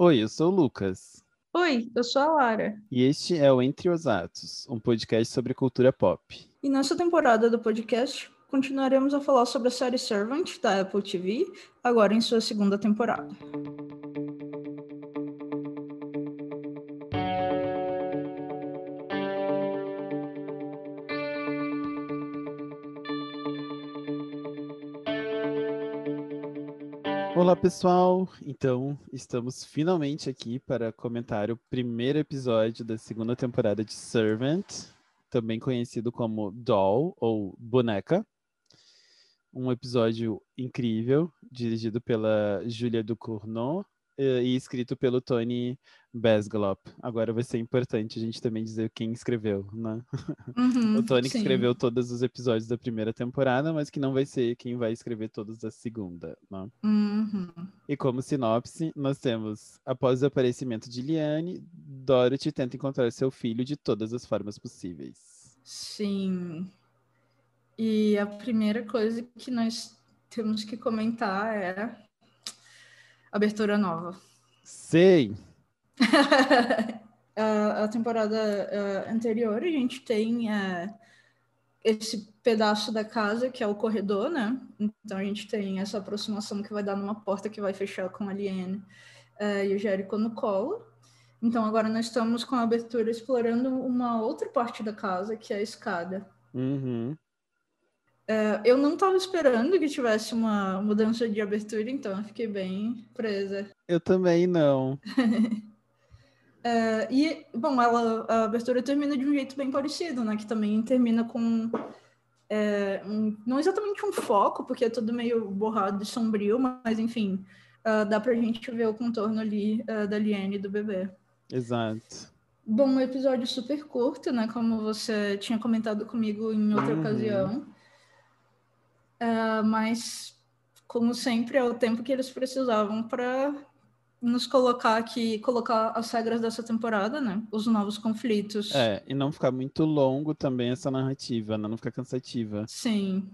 Oi, eu sou o Lucas. Oi, eu sou a Lara. E este é o Entre os Atos, um podcast sobre cultura pop. E nessa temporada do podcast, continuaremos a falar sobre a série Servant da Apple TV, agora em sua segunda temporada. Olá, pessoal! Então, estamos finalmente aqui para comentar o primeiro episódio da segunda temporada de Servant, também conhecido como Doll ou Boneca. Um episódio incrível, dirigido pela Julia Ducournau e escrito pelo Tony Besglop. Agora vai ser importante a gente também dizer quem escreveu, né? Uhum, o Tony que escreveu todos os episódios da primeira temporada, mas que não vai ser quem vai escrever todos da segunda, né? Uhum. E como sinopse, nós temos, após o aparecimento de Liane, Dorothy tenta encontrar seu filho de todas as formas possíveis. Sim. E a primeira coisa que nós temos que comentar é abertura nova. Sei! a, a temporada eh, anterior, a gente tem eh, esse pedaço da casa que é o corredor, né? Então a gente tem essa aproximação que vai dar numa porta que vai fechar com a Liane eh, e o Jericho no colo. Então agora nós estamos com a abertura explorando uma outra parte da casa, que é a escada. Uhum. Eh, eu não estava esperando que tivesse uma mudança de abertura, então eu fiquei bem presa. Eu também não. É, e, bom, ela, a abertura termina de um jeito bem parecido, né? Que também termina com é, um- não exatamente um foco, porque é tudo meio borrado e sombrio, mas enfim, ah, dá pra gente ver o contorno ali ah, da Liane e do bebê. Exato. Bom, um episódio super curto, né? Como você tinha comentado comigo em outra Uhum. ocasião. Ah, mas, como sempre, é o tempo que eles precisavam para nos colocar aqui, colocar as regras dessa temporada, né? Os novos conflitos. É, e não ficar muito longo também essa narrativa, né? Não ficar cansativa. Sim,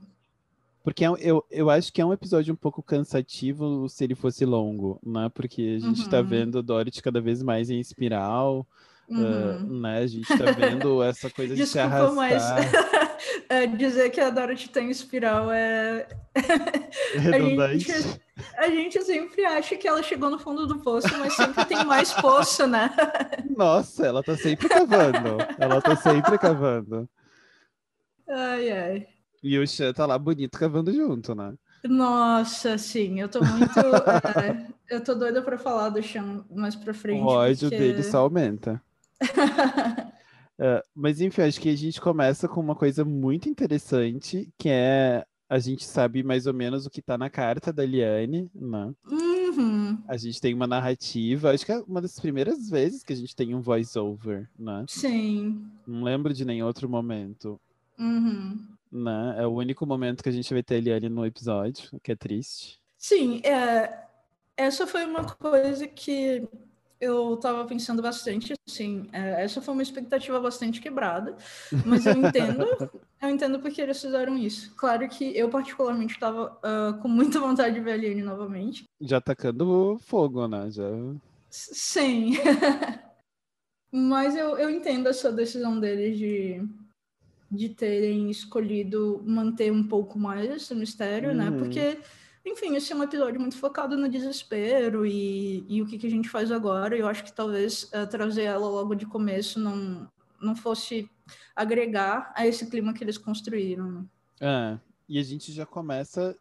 Porque é eu, eu acho que é um episódio um pouco cansativo se ele fosse longo, né? Porque a gente tá Uhum. vendo Dorothy cada vez mais em espiral, uhum. né? A gente tá vendo essa coisa de se Desculpa, mas arrastar. é, dizer que a Dorothy tem espiral é. Redundante. A gente, a gente sempre acha que ela chegou no fundo do poço, mas sempre tem mais poço, né? Nossa, ela tá sempre cavando. Ela tá sempre cavando. Ai, ai. E o Chan tá lá bonito cavando junto, né? Nossa, sim, eu tô muito. é, eu tô doida pra falar do chão mais pra frente. O ódio porque- dele só aumenta. É, mas enfim, acho que a gente começa com uma coisa muito interessante, que é a gente sabe mais ou menos o que tá na carta da Liane, né? Uhum, A gente tem uma narrativa, acho que é uma das primeiras vezes que a gente tem um voice-over, né? sim. Não lembro de nenhum outro momento, Uhum. né? É o único momento que a gente vai ter a Liane no episódio, o que é triste. Sim, é, essa foi uma coisa que eu tava pensando bastante, assim, é, essa foi uma expectativa bastante quebrada, mas eu entendo, eu entendo porque eles fizeram isso. Claro que eu particularmente estava com muita vontade de ver a Liane novamente. Já tacando fogo, né? Já... Sim. Mas eu, eu entendo essa decisão deles de, de terem escolhido manter um pouco mais esse mistério, né? Uhum. Porque, enfim, esse é um episódio muito focado no desespero e, e o que, que a gente faz agora. Eu acho que talvez eh, trazer ela logo de começo não, não fosse agregar a esse clima que eles construíram. né? É, e a gente já começa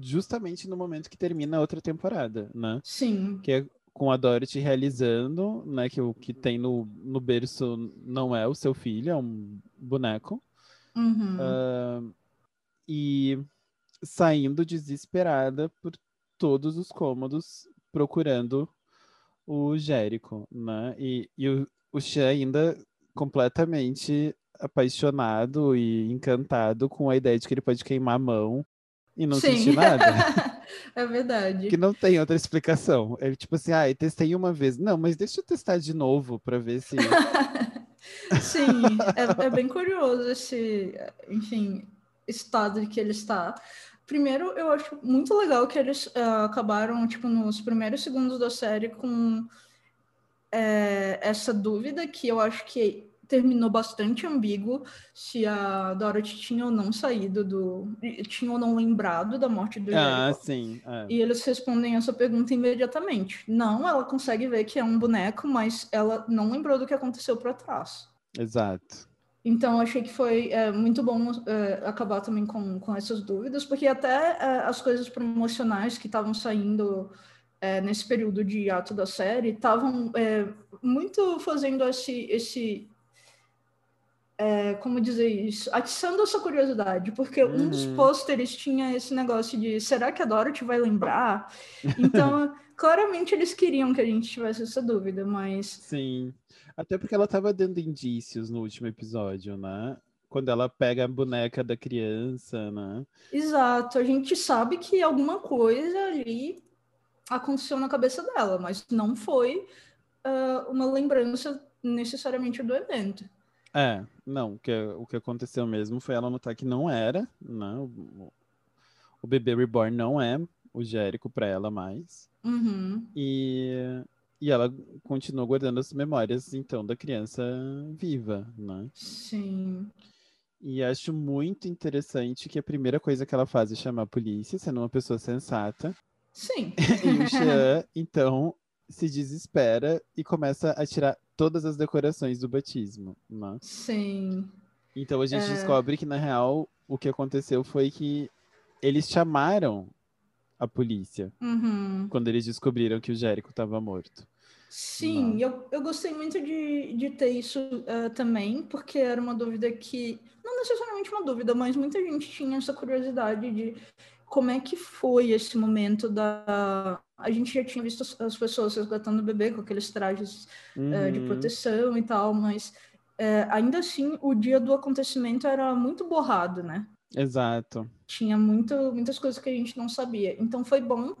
justamente no momento que termina a outra temporada, né? Sim. Que é com a Dorothy realizando, né, que o que tem no, no berço não é o seu filho, é um boneco. Uhum. Ah, e saindo desesperada por todos os cômodos procurando o Jérico, né? E, e o, o Xan ainda completamente apaixonado e encantado com a ideia de que ele pode queimar a mão e não Sim. sentir nada. é verdade. Que não tem outra explicação. Ele, tipo assim, ah, testei uma vez. Não, mas deixa eu testar de novo pra ver se. Sim, é, é bem curioso esse, enfim, estado que ele está. Primeiro, eu acho muito legal que eles uh, acabaram, tipo, nos primeiros segundos da série com é, essa dúvida que eu acho que terminou bastante ambíguo se a Dorothy tinha ou não saído do. tinha ou não lembrado da morte do Ah, Jericho. sim. é. E eles respondem essa pergunta imediatamente. Não, ela consegue ver que é um boneco, mas ela não lembrou do que aconteceu para trás. Exato. Então, achei que foi é, muito bom é, acabar também com, com essas dúvidas, porque até é, as coisas promocionais que estavam saindo nesse período de ato da série estavam muito fazendo esse, esse como dizer isso, atiçando essa curiosidade, porque um dos Uhum. pôsteres tinha esse negócio de será que a Dorothy vai lembrar? Então, claramente eles queriam que a gente tivesse essa dúvida, mas Sim. Até porque ela tava dando indícios no último episódio, né? Quando ela pega a boneca da criança, né? Exato, a gente sabe que alguma coisa ali aconteceu na cabeça dela, mas não foi ah, uma lembrança necessariamente do evento. É, não, o que, o que aconteceu mesmo foi ela notar que não era, né? O, o bebê reborn não é o Jérico pra ela mais. Uhum. E, e ela continuou guardando as memórias, então, da criança viva, né? Sim. E acho muito interessante que a primeira coisa que ela faz é chamar a polícia, sendo uma pessoa sensata. Sim. E o Jean, então, se desespera e começa a tirar todas as decorações do batismo, né? Sim. Então a gente É. descobre que, na real, o que aconteceu foi que eles chamaram a polícia Uhum. quando eles descobriram que o Jérico estava morto. Sim, eu, eu gostei muito de, de ter isso eh, também, porque era uma dúvida que, não necessariamente uma dúvida, mas muita gente tinha essa curiosidade de como é que foi esse momento da. A gente já tinha visto as, as pessoas resgatando o bebê com aqueles trajes eh, de Uhum. proteção e tal, mas eh, ainda assim o dia do acontecimento era muito borrado, né? Exato. tinha muito, muitas coisas que a gente não sabia. Então foi bom,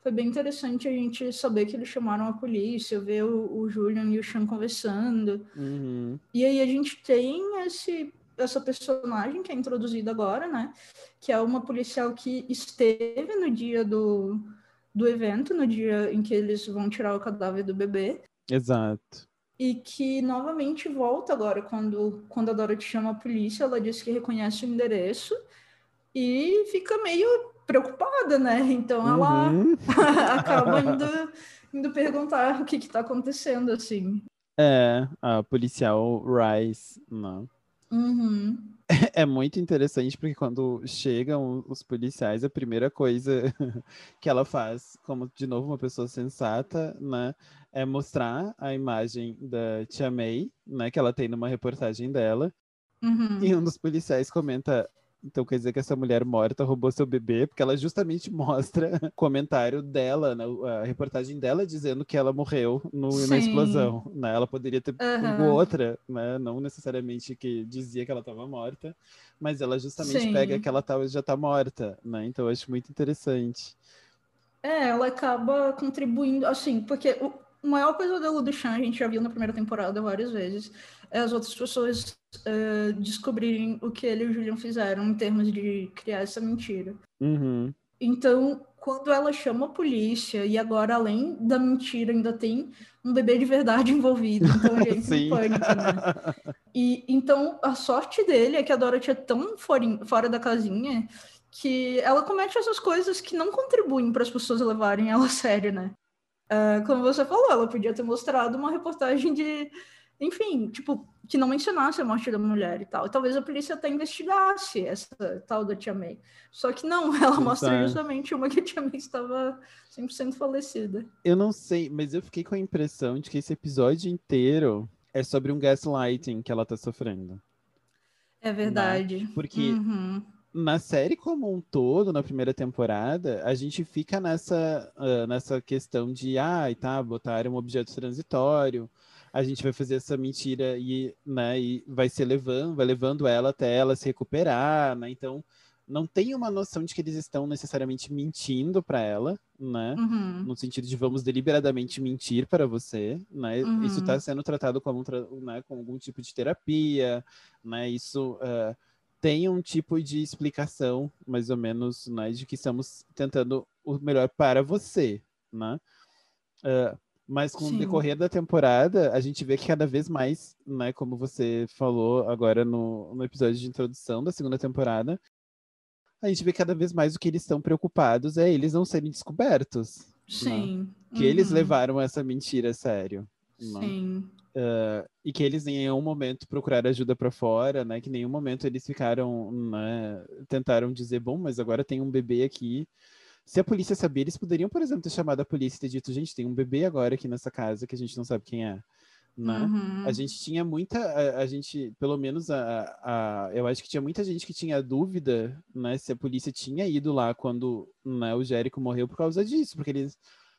foi bem interessante a gente saber que eles chamaram a polícia, ver o, o Julian e o Sean conversando. Uhum. E aí a gente tem esse, essa personagem que é introduzida agora, né? Que é uma policial que esteve no dia do, do evento, no dia em que eles vão tirar o cadáver do bebê. Exato. E que novamente volta agora, quando, quando a Dorothy chama a polícia, ela diz que reconhece o endereço e fica meio preocupada, né? Então ela Uhum. acaba indo, indo perguntar o que está acontecendo, assim. É, a policial Rice, não. Uhum. É muito interessante porque quando chegam os policiais, a primeira coisa que ela faz, como de novo uma pessoa sensata, né, é mostrar a imagem da Tia May, né, que ela tem numa reportagem dela, Uhum. e um dos policiais comenta, então quer dizer que essa mulher morta roubou seu bebê, porque ela justamente mostra o comentário dela, né, a reportagem dela dizendo que ela morreu no- na explosão, né, ela poderia ter pego outra, né, não necessariamente que dizia que ela estava morta, mas ela justamente Sim. pega que ela tá, já tá morta, né, então eu acho muito interessante. É, ela acaba contribuindo, assim, porque o o maior pesadelo do Chan, a gente já viu na primeira temporada várias vezes, é as outras pessoas eh, descobrirem o que ele e o Julian fizeram em termos de criar essa mentira. Uhum. Então, quando ela chama a polícia, e agora, além da mentira, ainda tem um bebê de verdade envolvido, então Sim. pânico, né? E então a sorte dele é que a Dorothy é tão fora, fora da casinha que ela comete essas coisas que não contribuem para as pessoas levarem ela a sério, né? Ah, como você falou, ela podia ter mostrado uma reportagem de, enfim, tipo, que não mencionasse a morte da mulher e tal. E talvez a polícia até investigasse essa tal da Tia May. Só que não, ela mostra Exato. justamente uma que a Tia May estava 100% falecida. Eu não sei, mas eu fiquei com a impressão de que esse episódio inteiro é sobre um gaslighting que ela tá sofrendo. É verdade. Porque Uhum. Na série como um todo, na primeira temporada, a gente fica nessa, ah, nessa questão de, ah, tá, botaram um objeto transitório, a gente vai fazer essa mentira e, né, e vai ser levando, vai levando ela até ela se recuperar, né? Então, não tem uma noção de que eles estão necessariamente mentindo para ela, né? Uhum. no sentido de vamos deliberadamente mentir para você, né? Uhum. Isso está sendo tratado como um né, com algum tipo de terapia, né? Isso tem um tipo de explicação, mais ou menos, né, de que estamos tentando o melhor para você, né? Uh, mas com Sim. o decorrer da temporada, a gente vê que cada vez mais, né, como você falou agora no, no episódio de introdução da segunda temporada, a gente vê cada vez mais o que eles estão preocupados é eles não serem descobertos. Né? Sim. Né? Que uhum. eles levaram essa mentira a sério. Né? Uh, e que eles em nenhum momento procuraram ajuda para fora, né? Que em nenhum momento eles ficaram, né? Tentaram dizer, bom, mas agora tem um bebê aqui. Se a polícia sabia, eles poderiam, por exemplo, ter chamado a polícia e ter dito, gente, tem um bebê agora aqui nessa casa que a gente não sabe quem é. Né? Uhum. A gente tinha muita, a, a, gente, pelo menos a, a, eu acho que tinha muita gente que tinha dúvida, né, se a polícia tinha ido lá quando né, o Jérico morreu por causa disso, porque eles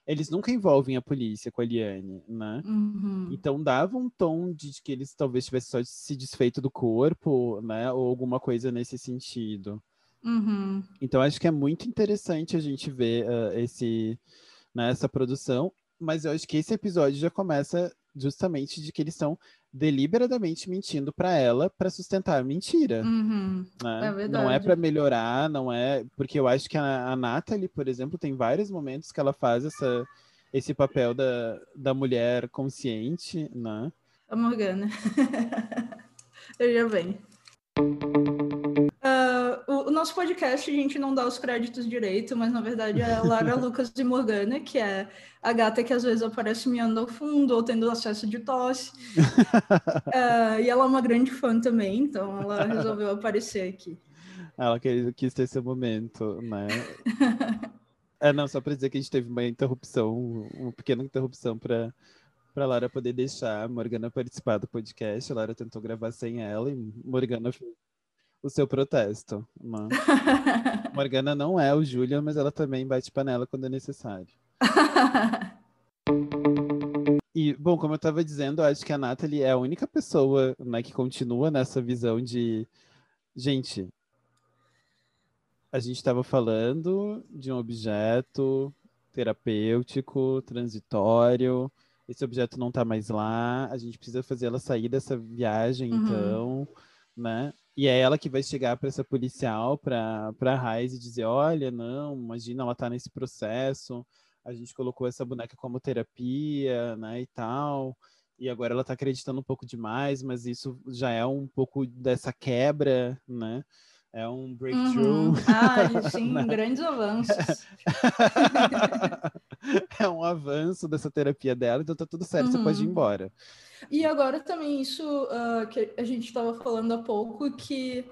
eles nunca envolvem a polícia com a Liane, né? Uhum. Então dava um tom de que eles talvez tivessem só se desfeito do corpo, né? Ou alguma coisa nesse sentido. Uhum. Então acho que é muito interessante a gente ver uh, esse, né, essa produção, mas eu acho que esse episódio já começa justamente de que eles estão deliberadamente mentindo para ela para sustentar a mentira. Uhum. Né? É não é para melhorar, não é. Porque eu acho que a, a Natalie, por exemplo, tem vários momentos que ela faz essa, esse papel da, da mulher consciente, né? A Morgana. eu já venho o, o, nosso podcast a gente não dá os créditos direito, mas na verdade é a Lara Lucas de Morgana, que é a gata que às vezes aparece miando ao fundo ou tendo acesso de tosse. uh, e ela é uma grande fã também, então ela resolveu aparecer aqui. Ela quis ter esse momento, né? é, não, só para dizer que a gente teve uma interrupção, uma pequena interrupção para para Lara poder deixar a Morgana participar do podcast. A Lara tentou gravar sem ela e Morgana o seu protesto. Uma... Morgana não é o Julian, mas ela também bate panela quando é necessário. E, bom, como eu estava dizendo, acho que a Natalie é a única pessoa né, que continua nessa visão de. Gente, a gente estava falando de um objeto terapêutico, transitório. Esse objeto não está mais lá. A gente precisa fazer ela sair dessa viagem, uhum. então, né? E é ela que vai chegar para essa policial, para a Raiz e dizer: olha, não, imagina, ela está nesse processo, a gente colocou essa boneca como terapia, né, e tal. E agora ela está acreditando um pouco demais, mas isso já é um pouco dessa quebra, né? É um breakthrough. Uhum. Ah, sim, né? grandes avanços. é um avanço dessa terapia dela, então tá tudo certo, uhum. você pode ir uhum. embora. E agora também isso uh, que a gente estava falando há pouco, que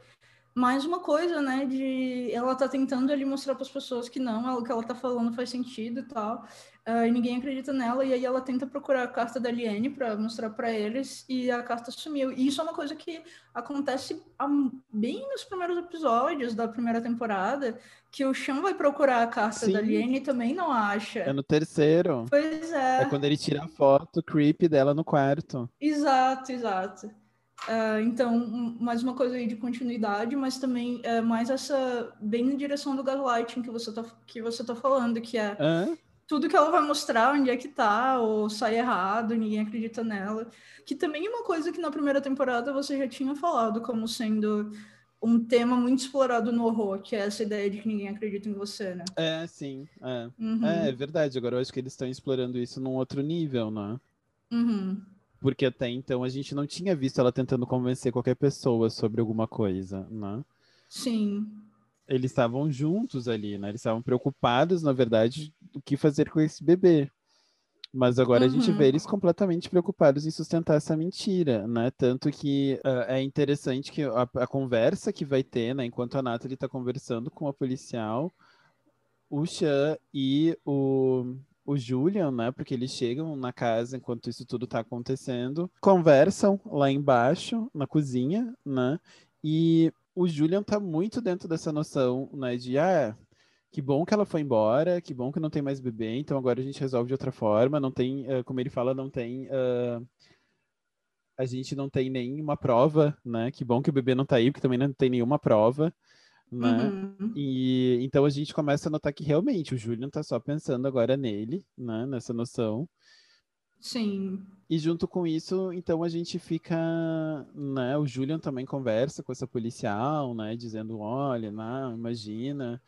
mais uma coisa, né, de ela tá tentando ali mostrar para as pessoas que não, o que ela tá falando faz sentido e tal, uh, e ninguém acredita nela, e aí ela tenta procurar a carta da Liane para mostrar para eles, e a carta sumiu. E isso é uma coisa que acontece bem nos primeiros episódios da primeira temporada, que o Sean vai procurar a carta Sim. da Liane e também não acha. É no terceiro. Pois é. É quando ele tira a foto creepy dela no quarto. Exato, exato. Uh, então, mais uma coisa aí de continuidade, mas também é mais essa bem na direção do gaslighting que você tá, que você tá falando, que é Hã? Tudo que ela vai mostrar, onde é que tá, ou sai errado, ninguém acredita nela. Que também é uma coisa que na primeira temporada você já tinha falado como sendo um tema muito explorado no horror, que é essa ideia de que ninguém acredita em você, né? É, sim. É, uhum. é, é verdade. Agora eu acho que eles estão explorando isso num outro nível, né? Uhum. Porque até então a gente não tinha visto ela tentando convencer qualquer pessoa sobre alguma coisa, né? Sim. Eles estavam juntos ali, né? Eles estavam preocupados, na verdade, do que fazer com esse bebê. Mas agora uhum. a gente vê uhum. eles completamente preocupados em sustentar essa mentira, né? Tanto que uh, é interessante que a, a, conversa que vai ter, né? Enquanto a Nathalie está conversando com a policial, o Chan e o, o Julian, né? Porque eles chegam na casa enquanto isso tudo tá acontecendo, conversam lá embaixo, na cozinha, né? E o Julian tá muito dentro dessa noção, né? De, ah, que bom que ela foi embora, que bom que não tem mais bebê, então agora a gente resolve de outra forma, não tem, uh, como ele fala, não tem... Uh, a gente não tem nenhuma prova, né? Que bom que o bebê não tá aí, porque também não tem nenhuma prova né? Uhum. E então a gente começa a notar que realmente o Julian tá só pensando agora nele, né? Nessa noção. Sim. E junto com isso, então a gente fica, né? O Julian também conversa com essa policial, né? Dizendo, olha, não, imagina.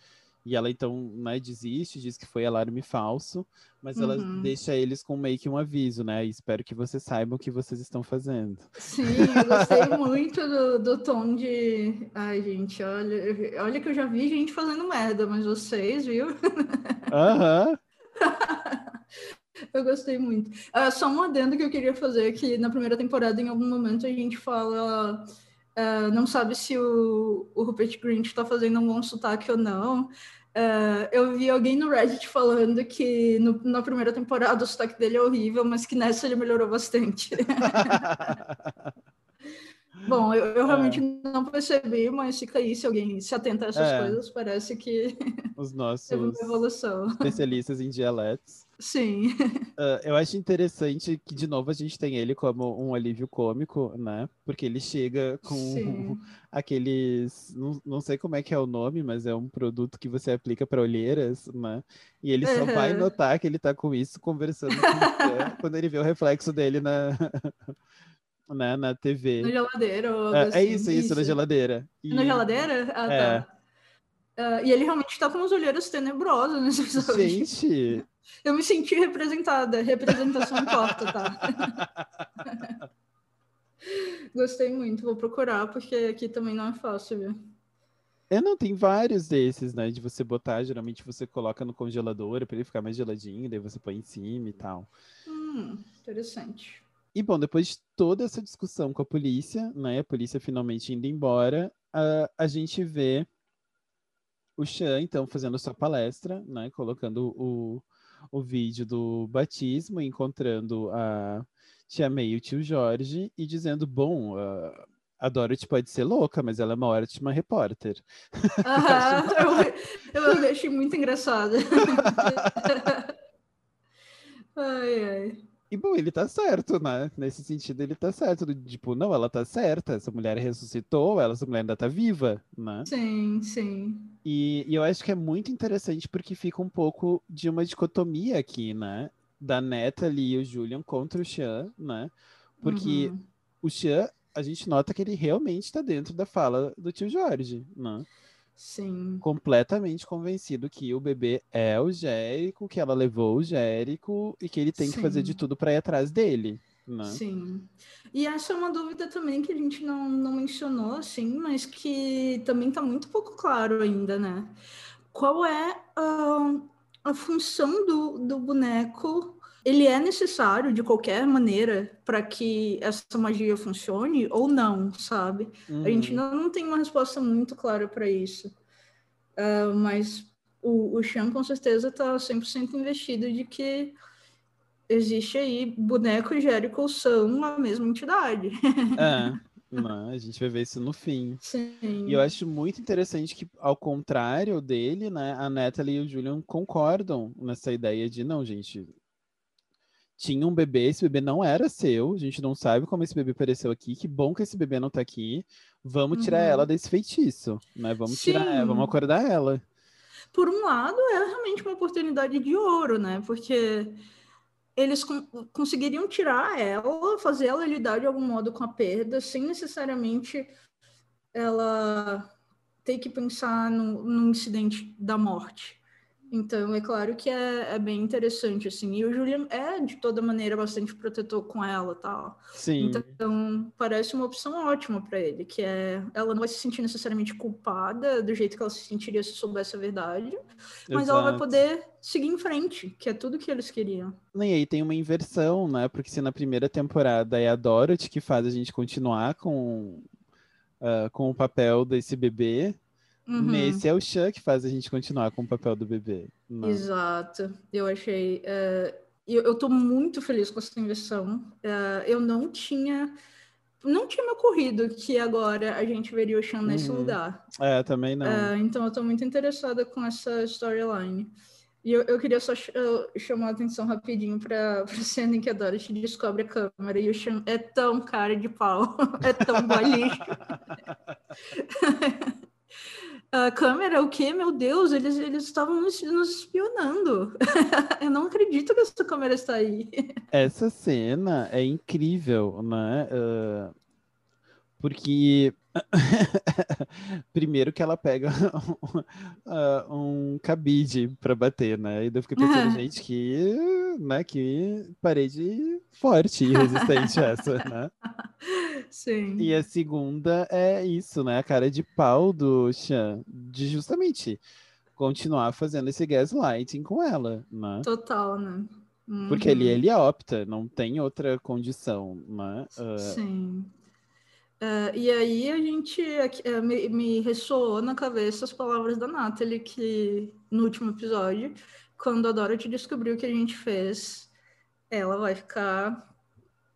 E ela então, né, desiste, diz que foi alarme falso, mas ela Uhum. deixa eles com meio que um aviso, né? Espero que vocês saibam o que vocês estão fazendo. Sim, eu gostei muito do, do tom de. Ai, gente, olha, olha que eu já vi gente fazendo merda, mas vocês, viu? Aham. Eu gostei muito. Ah, só um adendo que eu queria fazer, que na primeira temporada, em algum momento, a gente fala. ah, não sabe se o, o Rupert Grint está fazendo um bom sotaque ou não. Ah, eu vi alguém no Reddit falando que no- na primeira temporada o sotaque dele é horrível, mas que nessa ele melhorou bastante. Bom, eu, eu realmente não percebi, mas fica aí se alguém se atenta a essas É. coisas, parece que Os teve nossos uma evolução. especialistas em dialetos. Sim. Ah, eu acho interessante que, de novo, a gente tem ele como um alívio cômico, né? Porque ele chega com Sim. aqueles. Não, não sei como é que é o nome, mas é um produto que você aplica para olheiras, né? E ele só vai Aham. notar que ele tá com isso conversando com você quando ele vê o reflexo dele na, na, na TV. Na geladeira É, é assim. isso, isso, na geladeira. E- Na geladeira? Ah, É. tá. Ah, e ele realmente tá com umas olheiras tenebrosas nesse episódio. Gente, Eu me senti representada. Representação importa, tá? Gostei muito, vou procurar, porque aqui também não é fácil, viu? eu não tem vários desses, né? De você botar, geralmente você coloca no congelador para ele ficar mais geladinho, daí você põe em cima e tal. Hum, interessante. E bom, depois de toda essa discussão com a polícia, né? A polícia finalmente indo embora, a, a gente vê o Chan, então, fazendo sua palestra, né? Colocando o, o vídeo do batismo, encontrando a tia May e o tio Jorge e dizendo, bom, a, a Dorothy pode ser louca, mas ela é uma ótima repórter. Aham, eu, eu achei muito engraçado. ai, ai. E bom, ele tá certo, né? Nesse sentido, ele tá certo. Tipo, não, ela tá certa, essa mulher ressuscitou, ela, essa mulher ainda tá viva, né? Sim, sim. E, e eu acho que é muito interessante porque fica um pouco de uma dicotomia aqui, né? Da Natalie e o Julian contra o Sean, né? Porque Uhum. o Sean, a gente nota que ele realmente tá dentro da fala do tio Jorge, né? Sim. Completamente convencido que o bebê é o Jérico, que ela levou o Jérico e que ele tem que fazer de Sim. tudo para ir atrás dele, né? Sim. E essa é uma dúvida também que a gente não, não mencionou, assim, mas que também está muito pouco claro ainda, né? Qual é a função do, do boneco? Ele é necessário de qualquer maneira para que essa magia funcione ou não, sabe? A gente Uhum. ainda não tem uma resposta muito clara para isso. Ah, mas o, o Sean com certeza está 100% investido de que existe aí boneco e Jericho são a mesma entidade. É, né? A gente vai ver isso no fim. Sim. E eu acho muito interessante que, ao contrário dele, né, a Natalie e o Julian concordam nessa ideia de, não, gente, tinha um bebê, esse bebê não era seu, a gente não sabe como esse bebê apareceu aqui, que bom que esse bebê não tá aqui, vamos tirar Uhum. ela desse feitiço, né, vamos tirar, Sim. vamos acordar ela. Por um lado, é realmente uma oportunidade de ouro, né? Porque eles con- conseguiriam tirar ela, fazer ela lidar de algum modo com a perda, sem necessariamente ela ter que pensar no, no incidente da morte. Então, é claro que é, é bem interessante, assim. E o Julian é, de toda maneira, bastante protetor com ela tal. Sim, Então, parece uma opção ótima para ele, que é ela não vai se sentir necessariamente culpada do jeito que ela se sentiria se soubesse a verdade, mas ela vai exato. poder seguir em frente, que é tudo que eles queriam. E aí tem uma inversão, né, porque se na primeira temporada é a Dorothy que faz a gente continuar com, ah, com o papel desse bebê, Uhum, Nesse é o Chan que faz a gente continuar com o papel do bebê. né? Exato. Eu achei. é, eu, eu tô muito feliz com essa inversão. É, eu não tinha. Não tinha me ocorrido que agora a gente veria o nesse Uhum. lugar. É, também não. É, então eu tô muito interessada com essa storyline. E eu, eu queria só ch- chamar a atenção rapidinho para a cena em que a Dorothy descobre a câmera e o Sean é tão cara de pau, é tão lixo. A câmera, o quê? Meu Deus, eles, eles estavam nos, espionando. Eu não acredito que essa câmera está aí. Essa cena é incrível, né? Uh, porque primeiro que ela pega uh, um cabide para bater, né? E daí eu fiquei pensando, gente, que, né, que parede forte e resistente essa, né? Sim. E a segunda é isso, né? A cara de pau do Chan, de justamente continuar fazendo esse gaslighting com ela, né? Total, né? Uhum. Porque ele, ele opta, não tem outra condição, né? Uh... Sim. Uh, e aí a gente uh, me, me ressoou na cabeça as palavras da Natalie que no último episódio, quando a Dorothy descobriu o que a gente fez, ela vai ficar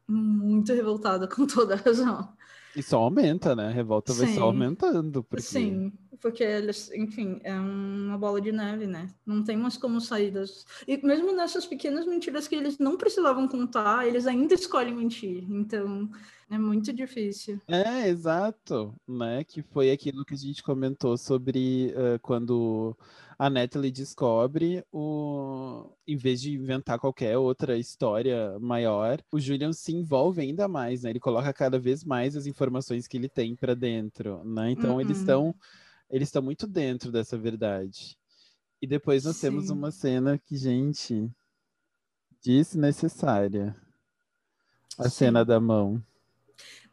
muito revoltada com toda a razão. E só aumenta, né? A revolta Sim. vai só aumentando. Porque... Sim, porque eles, enfim, é uma bola de neve, né? Não tem mais como sair das. E mesmo nessas pequenas mentiras que eles não precisavam contar, eles ainda escolhem mentir. Então, é muito difícil. É, exato, né? Que foi aquilo que a gente comentou sobre uh, quando a Natalie descobre o. Em vez de inventar qualquer outra história maior, o Julian se envolve ainda mais, né? Ele coloca cada vez mais as informações que ele tem para dentro, né? Então uhum. eles estão eles estão muito dentro dessa verdade. E depois nós Sim. temos uma cena que, gente, desnecessária. A Sim. cena da mão.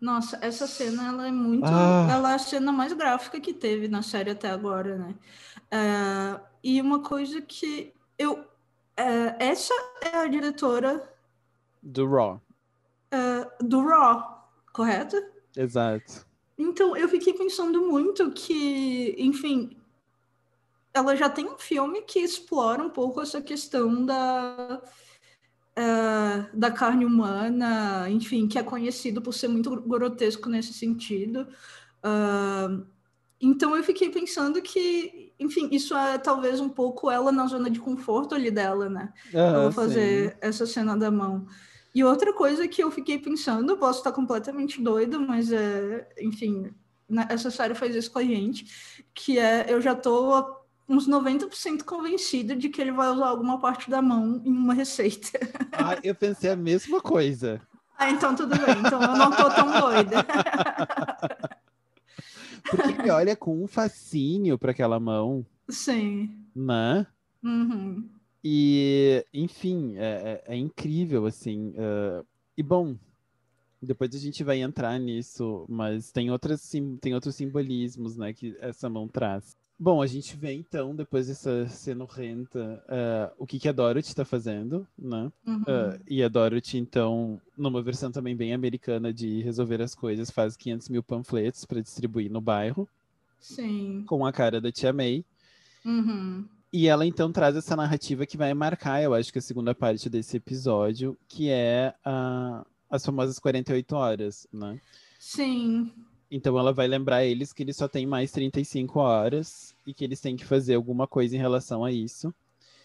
Nossa, essa cena ela é muito. Ah. Ela é a cena mais gráfica que teve na série até agora, né? Uh, e uma coisa que eu. Uh, essa é a diretora. Do Raw. Uh, do Raw, correto? Exato. Então, eu fiquei pensando muito que, enfim, ela já tem um filme que explora um pouco essa questão da uh, da carne humana, enfim, que é conhecido por ser muito grotesco nesse sentido. Uh, então eu fiquei pensando que, enfim, isso é talvez um pouco ela na zona de conforto ali dela, né? Ela fazer sim. essa cena da mão. E outra coisa que eu fiquei pensando, posso estar completamente doida, mas é, enfim, né, essa série faz isso com a gente, que é eu já tô uns 90% convencida de que ele vai usar alguma parte da mão em uma receita. Ah, eu pensei a mesma coisa. Ah, então tudo bem. Então eu não tô tão doida. Porque ele olha com um fascínio para aquela mão. Sim. Né? Uhum. E, enfim, é, é, é incrível, assim. Uh, e, bom, depois a gente vai entrar nisso, mas tem, outras, tem outros simbolismos, né, que essa mão traz. Bom, a gente vê então, depois dessa cena renta, uh, o que, que a Dorothy está fazendo, né? Uhum. Uh, e a Dorothy, então, numa versão também bem americana de resolver as coisas, faz 500 mil panfletos para distribuir no bairro. Sim. Com a cara da Tia May. Uhum. E ela então traz essa narrativa que vai marcar, eu acho que a segunda parte desse episódio, que é uh, as famosas 48 horas, né? Sim. Então ela vai lembrar eles que eles só têm mais 35 horas e que eles têm que fazer alguma coisa em relação a isso.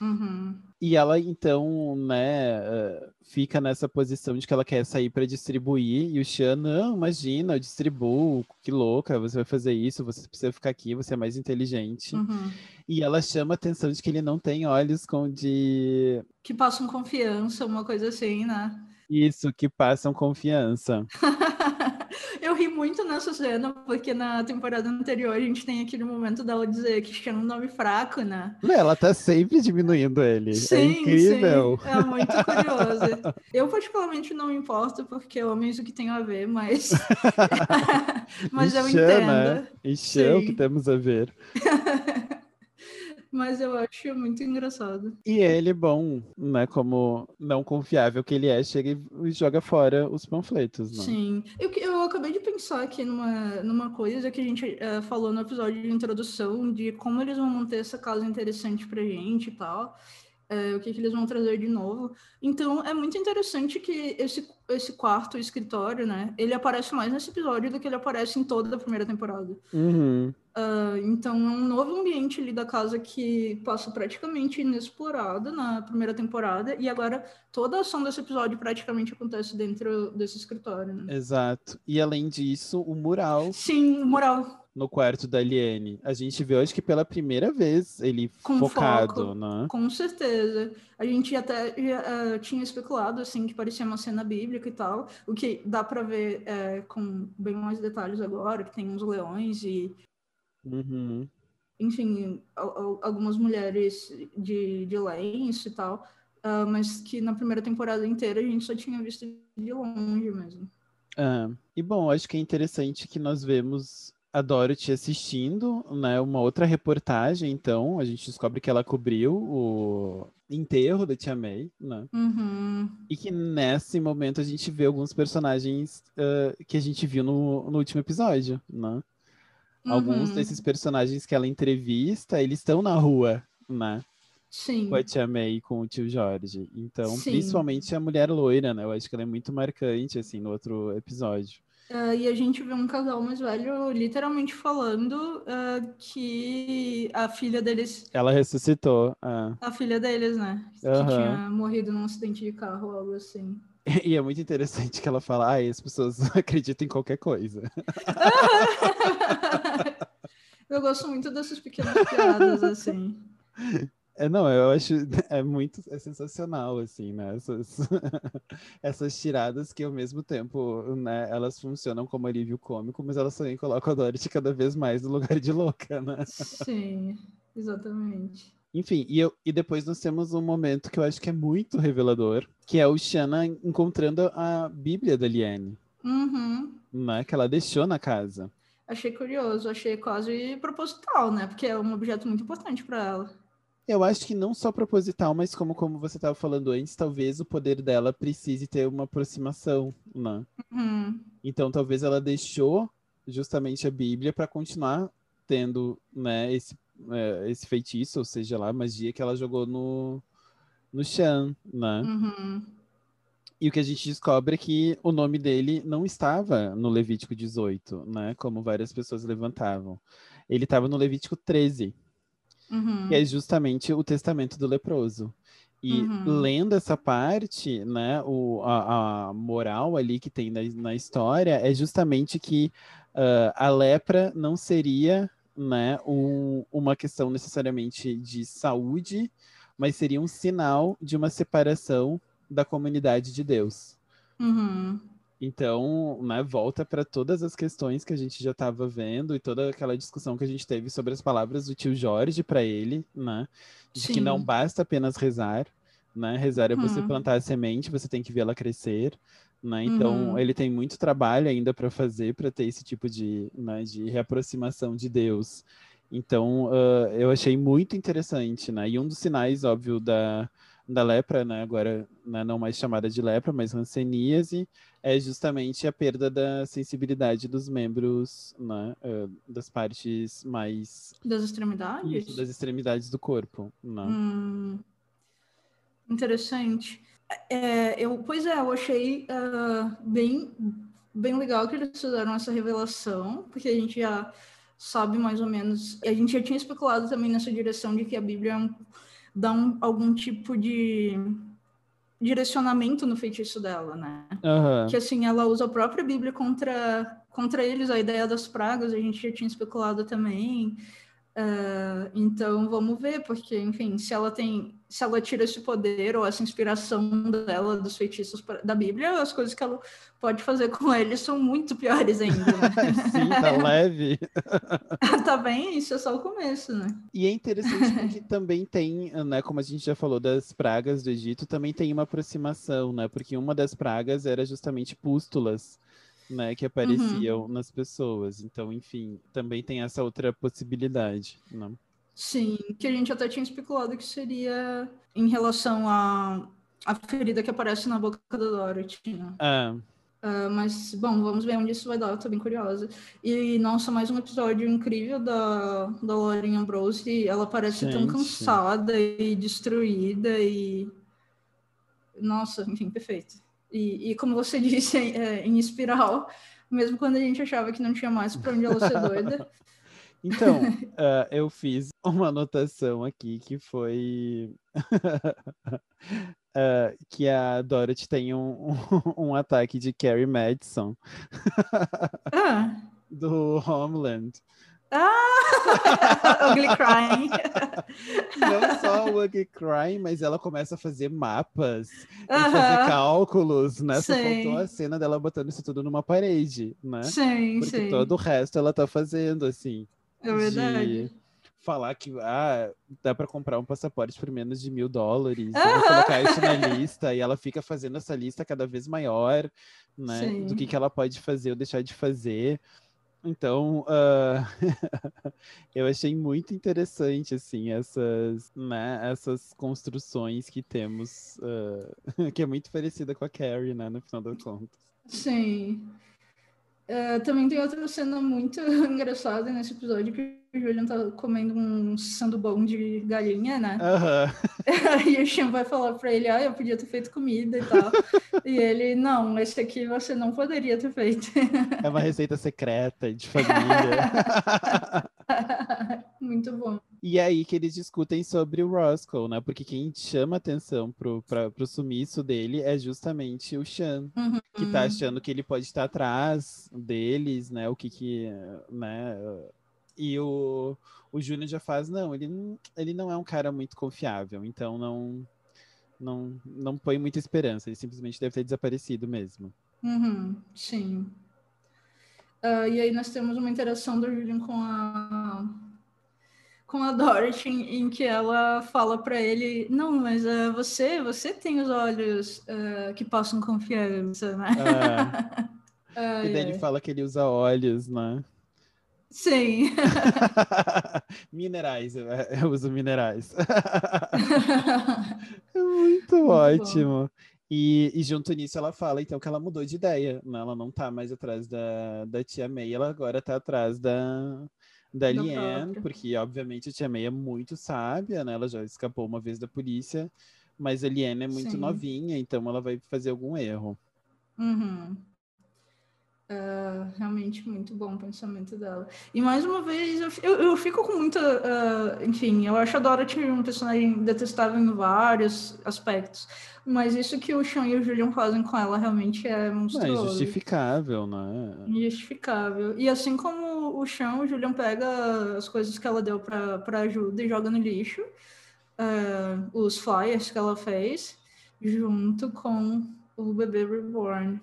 Uhum. E ela então, né, eh, fica nessa posição de que ela quer sair para distribuir e o Xian, não, imagina, eu distribuo, que louca, você vai fazer isso, você precisa ficar aqui, você é mais inteligente. Uhum. E ela chama a atenção de que ele não tem olhos com de que passam confiança, uma coisa assim, né? Isso, que passam confiança. Eu ri muito nessa cena, porque na temporada anterior a gente tem aquele momento dela dizer que tinha um nome fraco, né? Ela tá sempre diminuindo ele. É sim, é incrível. Sim. É muito curioso. Eu, particularmente, não me importo, porque eu amo isso que tem a ver, mas. mas eu entendo. Né? Ixi, o que temos a ver. mas eu acho muito engraçado. E ele, bom, né, como não confiável que ele é, chega e joga fora os panfletos, né? Sim. Eu, eu acabei de pensar aqui numa, numa coisa que a gente uh, falou no episódio de introdução, de como eles vão manter essa casa interessante pra gente e tal. Uh, o que, que eles vão trazer de novo. Então, é muito interessante que esse, esse quarto escritório, né? Ele aparece mais nesse episódio do que ele aparece em toda a primeira temporada. Uhum. Uh, então, é um novo ambiente ali da casa que passa praticamente inexplorado na primeira temporada, e agora toda a ação desse episódio praticamente acontece dentro desse escritório. Né? Exato. E além disso, o mural. Sim, o mural. No quarto da Liane, a gente vê, acho que pela primeira vez, ele Com focado, foco. né? Com certeza. A gente até já, uh, tinha especulado assim que parecia uma cena bíblica e tal, o que dá para ver é, com bem mais detalhes agora, que tem uns leões e Uhum. enfim, algumas mulheres de, de lenço e tal, uh, mas que na primeira temporada inteira a gente só tinha visto de longe mesmo. Ah, e bom, acho que é interessante que nós vemos a Dorothy assistindo, né, uma outra reportagem, então, a gente descobre que ela cobriu o enterro da Tia May, né? Uhum. E que nesse momento a gente vê alguns personagens uh, que a gente viu no, no último episódio, né? Uhum. Alguns desses personagens que ela entrevista, eles estão na rua, né? Sim. Com a Tia May e com o tio Jorge. Então, Sim. principalmente a mulher loira, né? Eu acho que ela é muito marcante, assim, no outro episódio. Uh, e a gente vê um casal mais velho literalmente falando uh, que a filha deles. Ela ressuscitou. Uh. A filha deles, né? Uhum. Que tinha morrido num acidente de carro ou algo assim. E é muito interessante que ela fala, ah, as pessoas acreditam em qualquer coisa. Eu gosto muito dessas pequenas piadas, assim. É, não, eu acho é muito é sensacional assim, né? Essas, essas tiradas que ao mesmo tempo, né, elas funcionam como alívio cômico, mas elas também colocam a Dorothy cada vez mais no lugar de louca, né? Sim, exatamente. Enfim, e, eu, e depois nós temos um momento que eu acho que é muito revelador, que é o Shanna encontrando a Bíblia da Liane, Uhum. né? Que ela deixou na casa. Achei curioso, achei quase proposital, né? Porque é um objeto muito importante para ela. Eu acho que não só proposital, mas como, como você estava falando antes, talvez o poder dela precise ter uma aproximação, né? Uhum. Então talvez ela deixou justamente a Bíblia para continuar tendo, né, esse, é, esse feitiço, ou seja lá, magia que ela jogou no, no Shan, né? Uhum. E o que a gente descobre é que o nome dele não estava no Levítico 18, né? Como várias pessoas levantavam. Ele estava no Levítico 13 uhum. que é justamente o testamento do leproso. E Uhum. lendo essa parte, né, o, a, a moral ali que tem na, na história é justamente que uh, a lepra não seria né, um, uma questão necessariamente de saúde, mas seria um sinal de uma separação da comunidade de Deus. Uhum. Então, né, volta para todas as questões que a gente já estava vendo e toda aquela discussão que a gente teve sobre as palavras do tio Jorge para ele, né? De Sim. que não basta apenas rezar, né? Rezar é você Uhum. plantar a semente, você tem que vê-la crescer, né? Então, Uhum. ele tem muito trabalho ainda para fazer para ter esse tipo de, né, de reaproximação de Deus. Então, uh, eu achei muito interessante, né? E um dos sinais, óbvio, da, da lepra, né? Agora, né, não mais chamada de lepra, mas hanseníase, é justamente a perda da sensibilidade dos membros, né? Uh, das partes mais... Das extremidades? Isso, das extremidades do corpo, né? Hum, interessante. É, eu, pois é, eu achei ah, bem, bem legal que eles fizeram essa revelação, porque a gente já sabe mais ou menos. A gente já tinha especulado também nessa direção de que a Bíblia é um- dá um- algum tipo de direcionamento no feitiço dela, né? Aham. que assim ela usa a própria Bíblia contra contra eles a ideia das pragas a gente já tinha especulado também Ah, então vamos ver porque enfim se ela tem se ela tira esse poder ou essa inspiração dela dos feitiços da Bíblia as coisas que ela pode fazer com eles são muito piores ainda né? Sim, tá leve. tá bem isso é só o começo né E é interessante porque também tem, né, como a gente já falou das pragas do Egito, também tem uma aproximação, né? Porque uma das pragas era justamente pústulas, né, que apareciam nas pessoas. Então, enfim, também tem essa outra possibilidade, né? Sim que a gente até tinha especulado que seria em relação à a ferida que aparece na boca da Dorothy né? Ah, Ah, mas, bom, vamos ver onde isso vai dar, eu tô bem curiosa. E, nossa, mais um episódio incrível da, da Lauren Ambrose. Ela parece tão Gente. cansada e destruída e... Nossa, enfim, perfeito. E, e como você disse, é, em espiral, mesmo quando a gente achava que não tinha mais pra onde ela ser doida. Então, ah, eu fiz uma anotação aqui que foi ah, que a Dorothy tem um, um, ataque de Carrie Madison. Ah, do Homeland. Ah! Ugly Crying. Não só o Ugly Crying, mas ela começa a fazer mapas uh -huh. e fazer cálculos, né? Só faltou a cena dela botando isso tudo numa parede, né? Sim, Porque sim. todo o resto ela tá fazendo, assim. É verdade. De falar que ah, dá para comprar um passaporte por menos de mil dólares, -huh. colocar isso na lista, e ela fica fazendo essa lista cada vez maior, né? Sim. Do que, que ela pode fazer ou deixar de fazer. Então, uh, eu achei muito interessante, assim, essas, né, essas construções que temos, uh, que é muito parecida com a Carrie, né, no final das contas. Sim. Uh, também tem outra cena muito engraçada nesse episódio que o Julian tá comendo um sandubão de galinha, né? Uhum. e o Sean vai falar pra ele, ah, eu podia ter feito comida e tal. e ele, não, esse aqui você não poderia ter feito. é uma receita secreta de família. muito bom. E é aí que eles discutem sobre o Roscoe, né? Porque quem chama atenção pro, pra, pro sumiço dele é justamente o Sean, uhum. que tá achando que ele pode estar atrás deles, né? O que que, né? E o, o Júnior já faz, não, ele, ele não é um cara muito confiável, então não, não, não põe muita esperança, ele simplesmente deve ter desaparecido mesmo. Uhum, sim. Uh, e aí nós temos uma interação do Julian com a com a Dorothy em, em que ela fala para ele não mas uh, você você tem os olhos uh, que passam confiança né é. e daí ele fala que ele usa olhos né Sim. minerais, eu, eu, uso minerais. é muito, muito ótimo. E, e, junto nisso ela fala então que ela mudou de ideia, né? Ela não tá mais atrás da, da tia May, ela agora tá atrás da, da Liane, porque obviamente a tia May é muito sábia, né? Ela já escapou uma vez da polícia, mas a Liane é muito Sim. novinha, então ela vai fazer algum erro. Uhum. Uh, realmente muito bom o pensamento dela. E mais uma vez, eu, eu, eu fico com muita. Uh, enfim, eu acho a Dorothy um personagem detestável em vários aspectos. Mas isso que o Sean e o Julian fazem com ela realmente é monstruoso. É injustificável, né? Injustificável. E assim como o Sean, o Julian pega as coisas que ela deu para ajuda e joga no lixo. Uh, os flyers que ela fez, junto com o bebê reborn.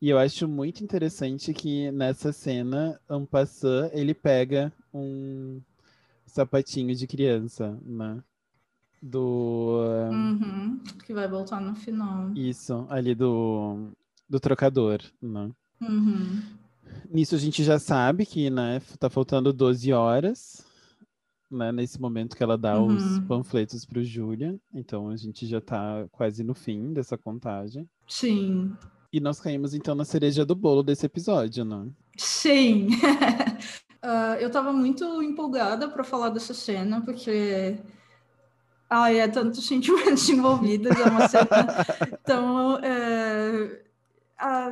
E eu acho muito interessante que nessa cena, Ampassan, ele pega um sapatinho de criança, né? Do. Uhum, que vai voltar no final. Isso, ali do, do trocador, né? Uhum. Nisso a gente já sabe que, né, tá faltando 12 horas, né, nesse momento que ela dá uhum. os panfletos pro Júlia. Então a gente já tá quase no fim dessa contagem. Sim. E nós caímos então na cereja do bolo desse episódio, né? Sim. uh, eu estava muito empolgada para falar dessa cena, porque. Ai, é tantos sentimentos envolvidos, é uma cena tão é,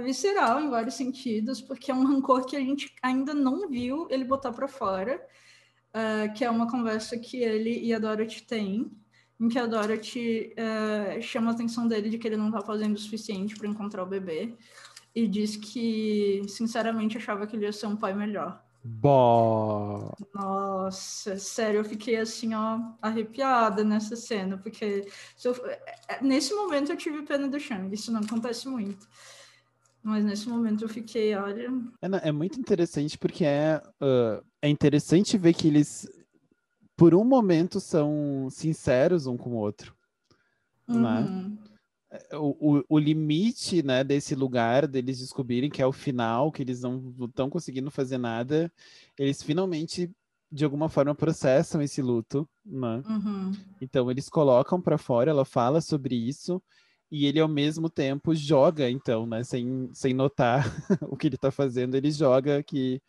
visceral em vários sentidos, porque é um rancor que a gente ainda não viu ele botar para fora, uh, que é uma conversa que ele e a Dorothy têm, em que a Dorothy uh, chama a atenção dele de que ele não está fazendo o suficiente para encontrar o bebê e diz que, sinceramente, achava que ele ia ser um pai melhor. Bó. Nossa, sério, eu fiquei assim, ó, arrepiada nessa cena, porque eu, nesse momento eu tive pena do Shang, isso não acontece muito. Mas nesse momento eu fiquei, olha. É, é muito interessante porque é, uh, é interessante ver que eles por um momento são sinceros um com o outro, uhum. né? O, o, o, limite né, desse lugar, deles descobrirem que é o final, que eles não estão conseguindo fazer nada, eles finalmente, de alguma forma, processam esse luto, né? Uhum. Então, eles colocam para fora, ela fala sobre isso, e ele, ao mesmo tempo, joga, então, né, sem, sem notar o que ele está fazendo, ele joga que...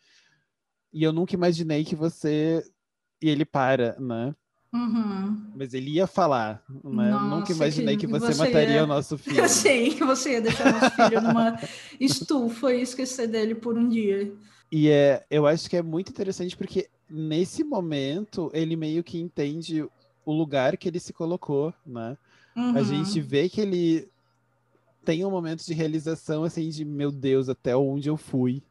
E eu nunca imaginei que você e ele para, né? Uhum. Mas ele ia falar, né? Nossa, Nunca imaginei que, que você, você mataria ia... o nosso filho. Sim, que você ia deixar nosso filho numa estufa e esquecer dele por um dia. E é, eu acho que é muito interessante porque nesse momento ele meio que entende o lugar que ele se colocou, né? Uhum. A gente vê que ele tem um momento de realização assim de meu Deus, até onde eu fui,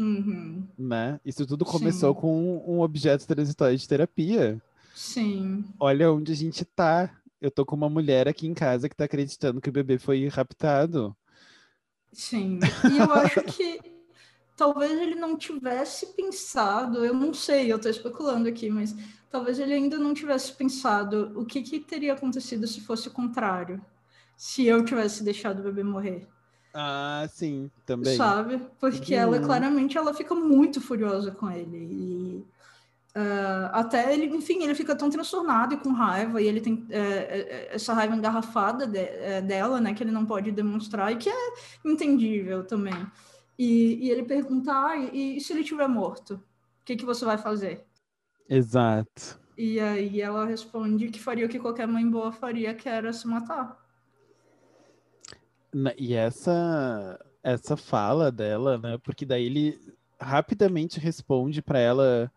Uhum. Né? Isso tudo começou Sim. com um objeto transitório de terapia. Sim. Olha onde a gente tá. Eu tô com uma mulher aqui em casa que tá acreditando que o bebê foi raptado. Sim. E eu acho que talvez ele não tivesse pensado, eu não sei, eu tô especulando aqui, mas talvez ele ainda não tivesse pensado o que, que teria acontecido se fosse o contrário. Se eu tivesse deixado o bebê morrer. Ah, sim, também. Sabe? Porque ela Uhum. claramente ela fica muito furiosa com ele. E ah, até ele, enfim, ele fica tão transtornado e com raiva, e ele tem é, essa raiva engarrafada de- é, dela, né? Que ele não pode demonstrar, e que é entendível também. E, e ele pergunta: ah, e, e se ele estiver morto? O que, que você vai fazer? Exato. E aí ela responde que faria o que qualquer mãe boa faria, que era se matar. E essa essa fala dela, né? Porque daí ele rapidamente responde pra ela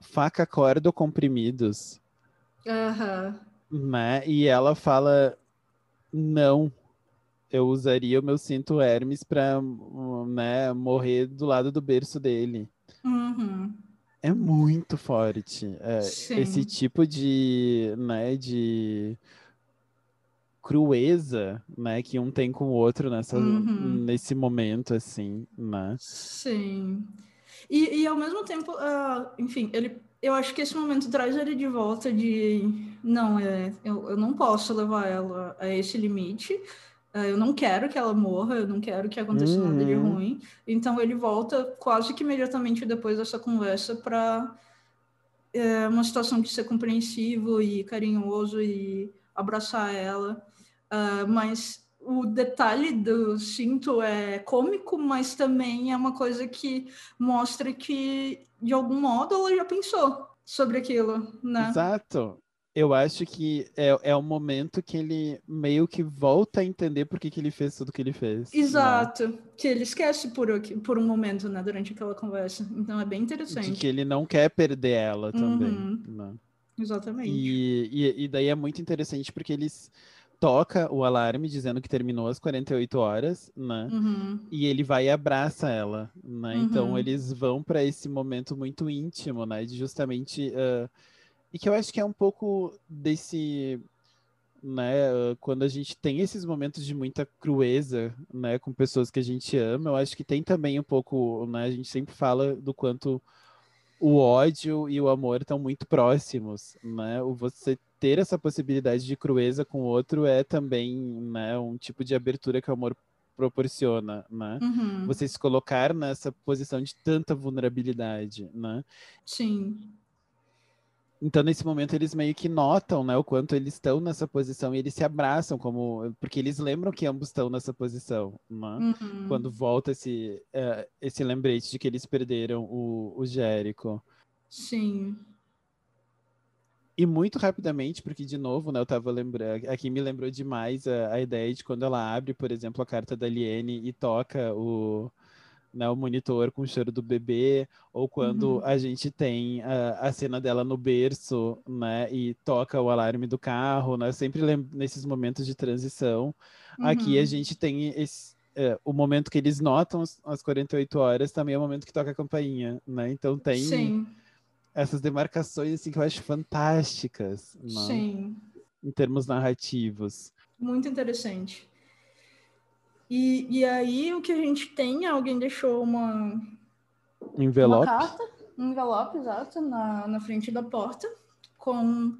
faca, corda ou comprimidos, Aham. né? E ela fala não. Eu usaria o meu cinto Hermes pra né, morrer do lado do berço dele. Uhum. É muito forte. É, esse tipo de, né, de crueza, né, que um tem com o outro nessa, Uhum. nesse momento, assim, né? Sim. E, e ao mesmo tempo, ah, enfim, ele, eu acho que esse momento traz ele de volta de não, é, eu, eu não posso levar ela a esse limite. ah, eu não quero que ela morra, eu não quero que aconteça nada de Uhum. ruim. Então ele volta quase que imediatamente depois dessa conversa para uma situação de ser compreensivo e carinhoso e abraçar ela. Ah, mas o detalhe do cinto é cômico, mas também é uma coisa que mostra que, de algum modo, ela já pensou sobre aquilo, né? Exato. Eu acho que é, é o momento que ele meio que volta a entender por que, que ele fez tudo que ele fez. né? Exato. Que ele esquece por, por um momento, né, durante aquela conversa. Então é bem De interessante. que ele não quer perder ela também. Uhum. né? Exatamente. E, e, e daí é muito interessante porque eles toca o alarme dizendo que terminou às 48 horas, né? Uhum. E ele vai e abraça ela, né? Então Uhum. eles vão para esse momento muito íntimo, né? De justamente ah, e que eu acho que é um pouco desse, né? ah, quando a gente tem esses momentos de muita crueza, né? Com pessoas que a gente ama, eu acho que tem também um pouco, né? A gente sempre fala do quanto o ódio e o amor estão muito próximos, né? O você ter essa possibilidade de crueza com o outro é também, né, um tipo de abertura que o amor proporciona, né? Uhum. Você se colocar nessa posição de tanta vulnerabilidade, né? Sim. Então, nesse momento, eles meio que notam, né, o quanto eles estão nessa posição e eles se abraçam, como porque eles lembram que ambos estão nessa posição, né? Uhum. Quando volta esse, eh, esse lembrete de que eles perderam o, o Jérico. Sim. E muito rapidamente, porque de novo, né, eu tava lembrando, aqui me lembrou demais a, a ideia de quando ela abre, por exemplo, a carta da Liene e toca o, né, o monitor com o cheiro do bebê, ou quando Uhum. a gente tem a, a cena dela no berço, né, e toca o alarme do carro, né, sempre nesses momentos de transição. Aqui a Uhum. gente tem esse, é, o momento que eles notam as, as 48 horas, também é o momento que toca a campainha, né, então tem Sim. Essas demarcações assim que eu acho fantásticas, né? Sim. Em termos narrativos. Muito interessante. E, e aí o que a gente tem, alguém deixou uma, uma Envelope. carta, um envelope, exato, na, na frente da porta, com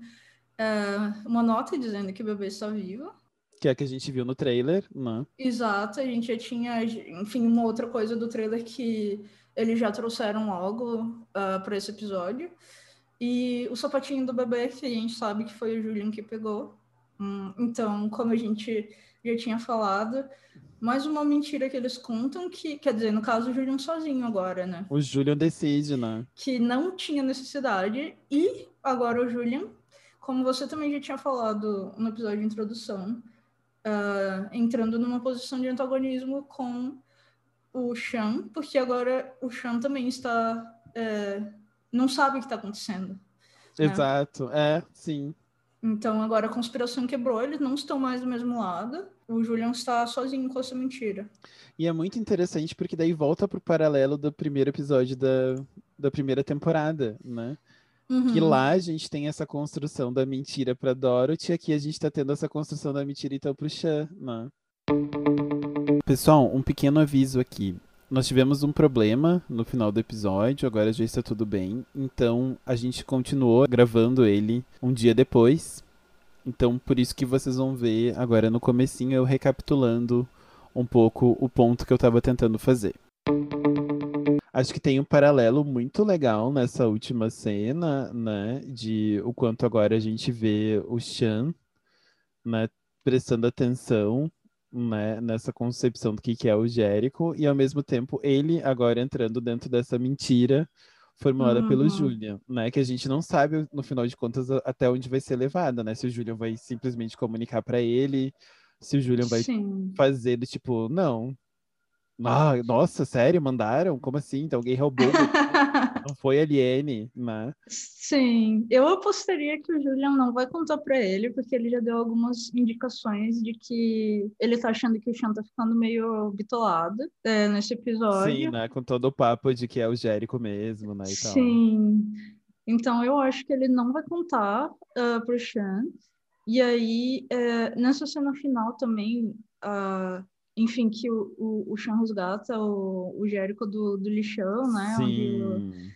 é, uma nota dizendo que o bebê está vivo. Que é a que a gente viu no trailer, né? Exato, a gente já tinha, enfim, uma outra coisa do trailer que eles já trouxeram logo para esse episódio. E o sapatinho do bebê, que a gente sabe que foi o Julian que pegou. Hum, então, como a gente já tinha falado, mais uma mentira que eles contam, que, quer dizer, no caso, o Julian sozinho agora, né? O Julian decide, né? Que não tinha necessidade. E agora o Julian, como você também já tinha falado no episódio de introdução, ah, entrando numa posição de antagonismo com o Sean, porque agora o Sean também está. é, não sabe o que está acontecendo. né? Exato. É, sim. Então agora a conspiração quebrou, eles não estão mais do mesmo lado. o Julian está sozinho com essa mentira. E é muito interessante porque daí volta pro paralelo do primeiro episódio da, da primeira temporada, né? Uhum. Que lá a gente tem essa construção da mentira para Dorothy, aqui a gente tá tendo essa construção da mentira então pro Chan, né? Pessoal, um pequeno aviso aqui. Nós tivemos um problema no final do episódio, agora já está tudo bem. Então a gente continuou gravando ele um dia depois. Então por isso que vocês vão ver agora no comecinho eu recapitulando um pouco o ponto que eu estava tentando fazer. Acho que tem um paralelo muito legal nessa última cena, né? De o quanto agora a gente vê o Chan, né? Prestando atenção, né? Nessa concepção do que, que é o Jérico. E ao mesmo tempo ele agora entrando dentro dessa mentira formulada uhum. pelo Julian, né? Que a gente não sabe, no final de contas, até onde vai ser levada, né? Se o Julian vai simplesmente comunicar para ele, se o Julian vai Sim. fazer do tipo, não, ah, nossa, sério? Mandaram? Como assim? Então alguém roubou. não foi Aliene, né? Sim, eu apostaria que o Julian não vai contar para ele, porque ele já deu algumas indicações de que ele tá achando que o Sean tá ficando meio bitolado é, nesse episódio. Sim, né? Com todo o papo de que é o Jérico mesmo, né? Sim. Então eu acho que ele não vai contar uh, pro Sean. E aí, uh, nessa cena final também. Uh, enfim, que o, o, o Sean resgata o, o Jérico do, do lixão, né? Sim. Onde o,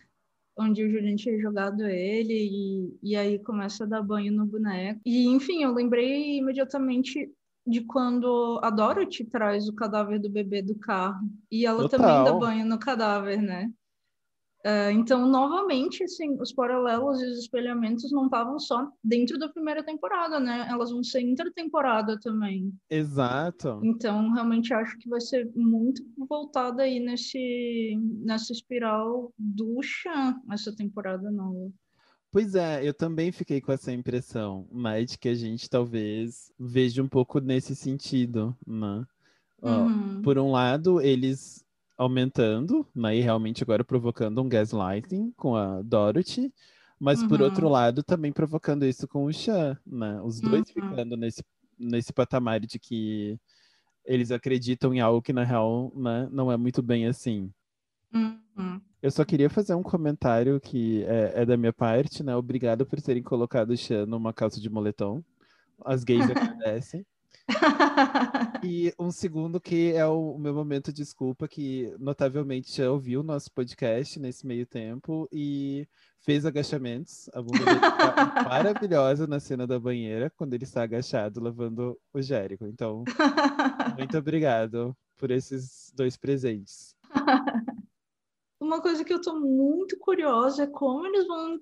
onde o Julian tinha jogado ele e, e aí começa a dar banho no boneco. E, enfim, eu lembrei imediatamente de quando a Dorothy traz o cadáver do bebê do carro. E ela Total. também dá banho no cadáver, né? Uh, então, novamente, assim, os paralelos e os espelhamentos não estavam só dentro da primeira temporada, né? Elas vão ser intertemporada também. Exato. Então, realmente acho que vai ser muito voltada aí nesse, nessa espiral do Chan, essa temporada nova. Pois é, eu também fiquei com essa impressão, mas que a gente talvez veja um pouco nesse sentido, né? Uhum. por um lado, eles aumentando, né, e realmente agora provocando um gaslighting com a Dorothy, mas uhum. por outro uhum. lado também provocando isso com o Chan, né? Os dois uhum. ficando nesse, nesse patamar de que eles acreditam em algo que na real né, não é muito bem assim. Uhum. Eu só queria fazer um comentário que é, é, da minha parte, né? Obrigado por terem colocado o Chan numa calça de moletom. As gays agradecem. e um segundo que é o, meu momento de desculpa, que notavelmente já ouviu o nosso podcast nesse meio tempo e fez agachamentos. A bunda dele tá maravilhosa na cena da banheira, quando ele está agachado lavando o Jérico. Então, muito obrigado por esses dois presentes. Uma coisa que eu tô muito curiosa é como eles vão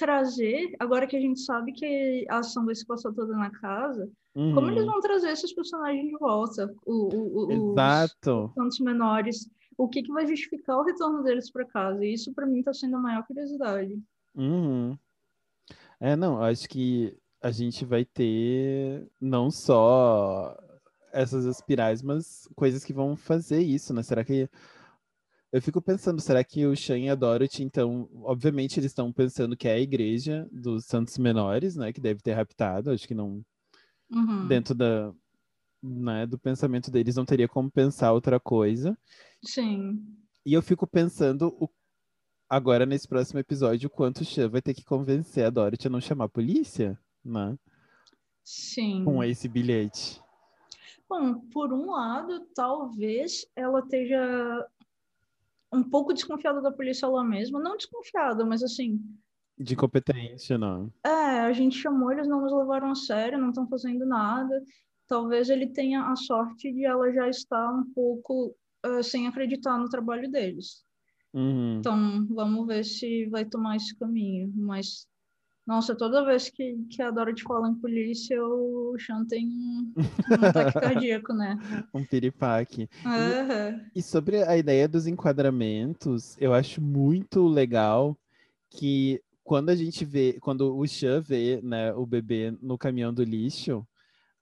trazer, agora que a gente sabe que a ação vai se passar toda na casa, uhum. como eles vão trazer esses personagens de volta? O, o, Exato. Os tantos menores. O que, que vai justificar o retorno deles para casa? E isso, para mim, está sendo a maior curiosidade. Uhum. É, não, acho que a gente vai ter não só essas espirais, mas coisas que vão fazer isso, né? Será que eu fico pensando, será que o Shan e a Dorothy, então, obviamente eles estão pensando que é a igreja dos santos menores, né, que deve ter raptado, acho que não, uhum. dentro da, né, do pensamento deles não teria como pensar outra coisa. Sim. E eu fico pensando o, agora nesse próximo episódio o quanto o Shan vai ter que convencer a Dorothy a não chamar a polícia, né? Sim. Com esse bilhete. Bom, por um lado, talvez ela esteja um pouco desconfiada da polícia ela mesma. Não desconfiada, mas assim. De competência, não. É, a gente chamou, eles não nos levaram a sério, não estão fazendo nada. Talvez ele tenha a sorte de ela já estar um pouco uh, sem acreditar no trabalho deles. Uhum. Então, vamos ver se vai tomar esse caminho. Mas nossa, toda vez que, que a Dorothy fala em polícia, o Sean tem um, um ataque cardíaco, né? um piripaque. Uhum. E, e sobre a ideia dos enquadramentos, eu acho muito legal que quando a gente vê, quando o Sean vê né, o bebê no caminhão do lixo,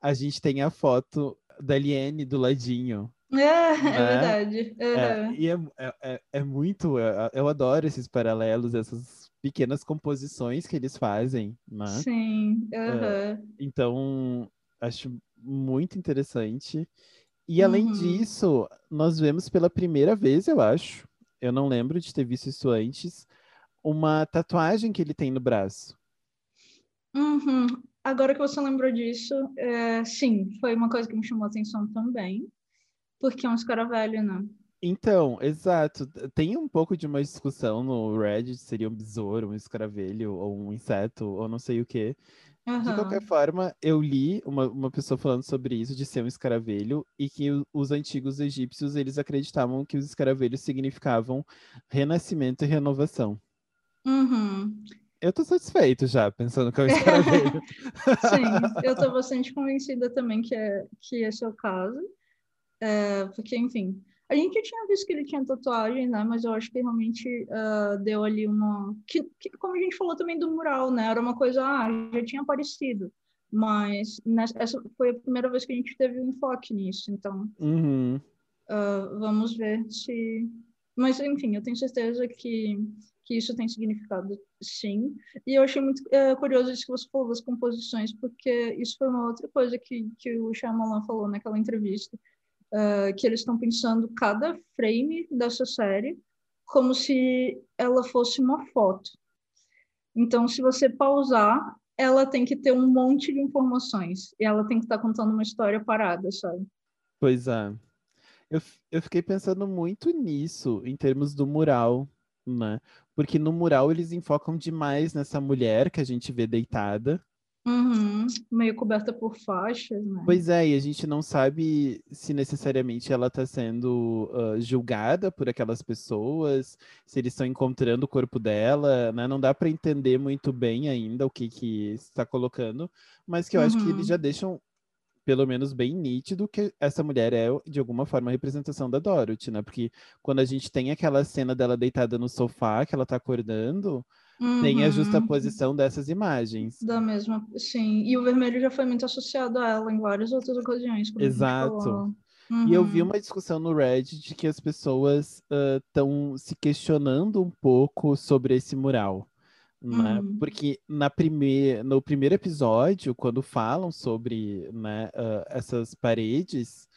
a gente tem a foto da Liane do ladinho. É, é né? é verdade. Uhum. É, e é, é, é muito, eu, eu adoro esses paralelos, essas pequenas composições que eles fazem, né? Sim. Uhum. então, acho muito interessante. E além Uhum. disso, nós vemos pela primeira vez, eu acho, eu não lembro de ter visto isso antes, uma tatuagem que ele tem no braço. Uhum. Agora que você lembrou disso, é, sim, foi uma coisa que me chamou a atenção também, porque é um escaravelho, né? Então, exato. Tem um pouco de uma discussão no Reddit, seria um besouro, um escaravelho, ou um inseto, ou não sei o quê. De Aham. qualquer forma, eu li uma, uma pessoa falando sobre isso, de ser um escaravelho, e que o- os antigos egípcios, eles acreditavam que os escaravelhos significavam renascimento e renovação. Uhum. Eu tô satisfeito já, pensando que é um escaravelho. Sim, eu tô bastante convencida também que, é, que esse é o caso. É, porque, enfim, a gente tinha visto que ele tinha tatuagem, né? Mas eu acho que realmente ah, deu ali uma. Que, que, como a gente falou também do mural, né? Era uma coisa, ah, já tinha aparecido. Mas nessa, essa foi a primeira vez que a gente teve um enfoque nisso. Então, Uhum. ah, vamos ver se. Mas, enfim, eu tenho certeza que, que isso tem significado, sim. E eu achei muito eh, curioso isso que você falou das composições, porque isso foi uma outra coisa que, que o Shyamalan falou naquela entrevista, ah, que eles estão pensando cada frame dessa série como se ela fosse uma foto. Então, se você pausar, ela tem que ter um monte de informações, e ela tem que estar contando uma história parada, sabe? Pois é. Eu, eu fiquei pensando muito nisso, em termos do mural, né? Porque no mural eles enfocam demais nessa mulher que a gente vê deitada. Uhum, meio coberta por faixas, né? Pois é, e a gente não sabe se necessariamente ela está sendo ah, julgada por aquelas pessoas, se eles estão encontrando o corpo dela, né? Não dá para entender muito bem ainda o que que está colocando, mas que eu acho que eles Uhum. já deixam pelo menos bem nítido que essa mulher é de alguma forma a representação da Dorothy, né? Porque quando a gente tem aquela cena dela deitada no sofá, que ela tá acordando, tem a Uhum, justaposição dessas imagens. Da mesma, sim. E o vermelho já foi muito associado a ela em várias outras ocasiões, Exato. falou. E eu vi Uhum, uma discussão no Reddit de que as pessoas estão se questionando um pouco sobre esse mural, né? Uhum. Porque na primeir, no primeiro episódio, quando falam sobre né, ah, essas paredes,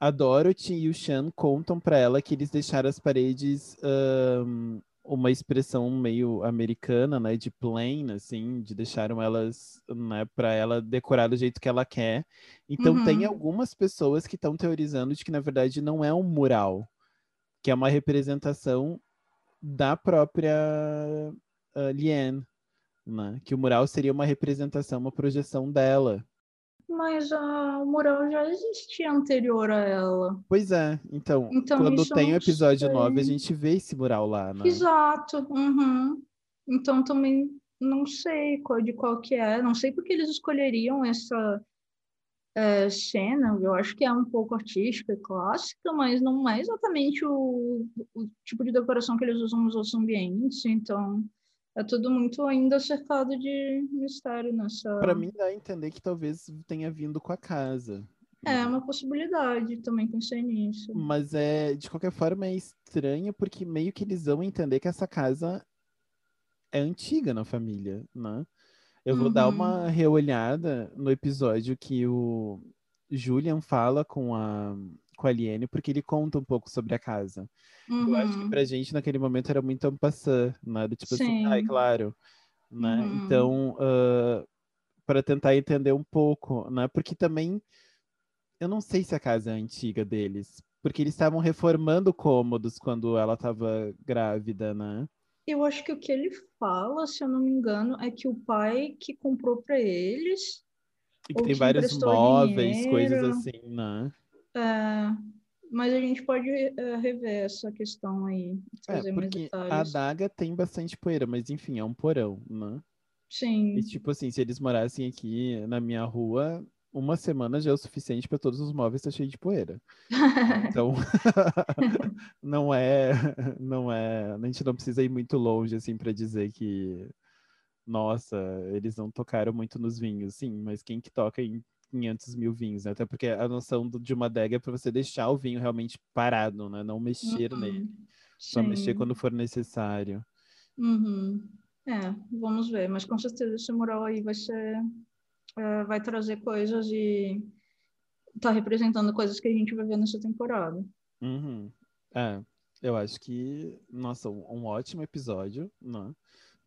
a Dorothy e o Sean contam para ela que eles deixaram as paredes ahn, uma expressão meio americana, né, de plain, assim, de deixaram elas, né, para ela decorar do jeito que ela quer. Então tem Uhum. algumas pessoas que estão teorizando de que na verdade não é um mural, que é uma representação da própria ah, Liane, né? Que o mural seria uma representação, uma projeção dela. Mas o mural já existia anterior a ela. Pois é, então, Então, quando tem o episódio 9, a gente vê esse mural lá, né? Exato. uhum. Então também não sei qual, de qual que é. Não sei porque eles escolheriam essa eh, cena. Eu acho que é um pouco artística e clássica, mas não é exatamente o, o tipo de decoração que eles usam nos outros ambientes. Então é tudo muito ainda cercado de mistério nessa. Pra mim dá a entender que talvez tenha vindo com a casa. É uma possibilidade, também pensei nisso. Mas é, de qualquer forma, é estranho porque meio que eles vão entender que essa casa é antiga na família, né? Eu vou dar Uhum. uma reolhada no episódio que o Julian fala com a, com a Liane, porque ele conta um pouco sobre a casa. Eu acho que Uhum. pra gente naquele momento era muito passant, né? Do tipo assim, ai, Sim. claro, né? Uhum. Então, para tentar entender um pouco, né? Porque também eu não sei se a casa é antiga deles, porque eles estavam reformando cômodos quando ela estava grávida, né? Eu acho que o que ele fala, se eu não me engano, é que o pai que comprou para eles, E que tem vários móveis, coisas dinheiro. assim, né? É, mas a gente pode é, rever essa questão aí, É, trazer mais porque a adaga tem bastante poeira, mas enfim, é um porão, né? Sim, E tipo assim, se eles morassem aqui na minha rua, uma semana já é o suficiente para todos os móveis estar cheio de poeira. Então, não é, não é, a gente não precisa ir muito longe assim para dizer que, nossa, eles não tocaram muito nos vinhos, sim, mas quem que toca em 500 mil vinhos, né? Até porque a noção do- de uma adega é para você deixar o vinho realmente parado, né? Não mexer Uhum. nele, só mexer sim. quando for necessário. Uhum. É, vamos ver, mas com certeza esse mural aí vai ser, é, vai trazer coisas e, tá representando coisas que a gente vai ver nessa temporada. Uhum. É, eu acho que, nossa, um, um ótimo episódio, né?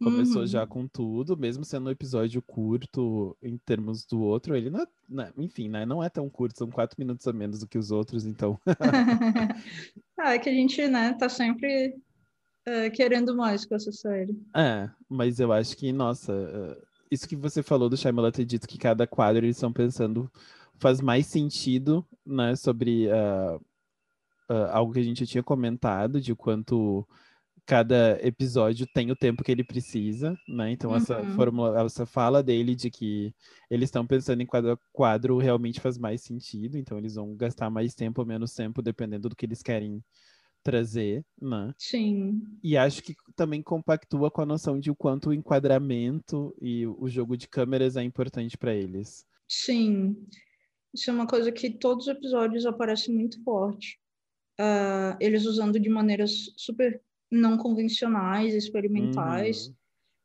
Começou Uhum. já com tudo, mesmo sendo um episódio curto em termos do outro, ele não é, né, enfim, né, não é tão curto, são quatro minutos a menos do que os outros, então. ah, é que a gente, né, tá sempre é, querendo mais com essa série. É, mas eu acho que, nossa, eh, isso que você falou do Shyamalan ter dito que cada quadro eles estão pensando faz mais sentido, né, sobre ah, algo que a gente tinha comentado, de quanto cada episódio tem o tempo que ele precisa, né? Então essa Uhum. fórmula, essa fala dele de que eles estão pensando em cada quadro realmente faz mais sentido, então eles vão gastar mais tempo ou menos tempo dependendo do que eles querem trazer, né? Sim, E acho que também compactua com a noção de o quanto o enquadramento e o jogo de câmeras é importante para eles. sim. Isso é uma coisa que todos os episódios aparece muito forte. Ah, eles usando de maneiras super não convencionais, experimentais. Uhum.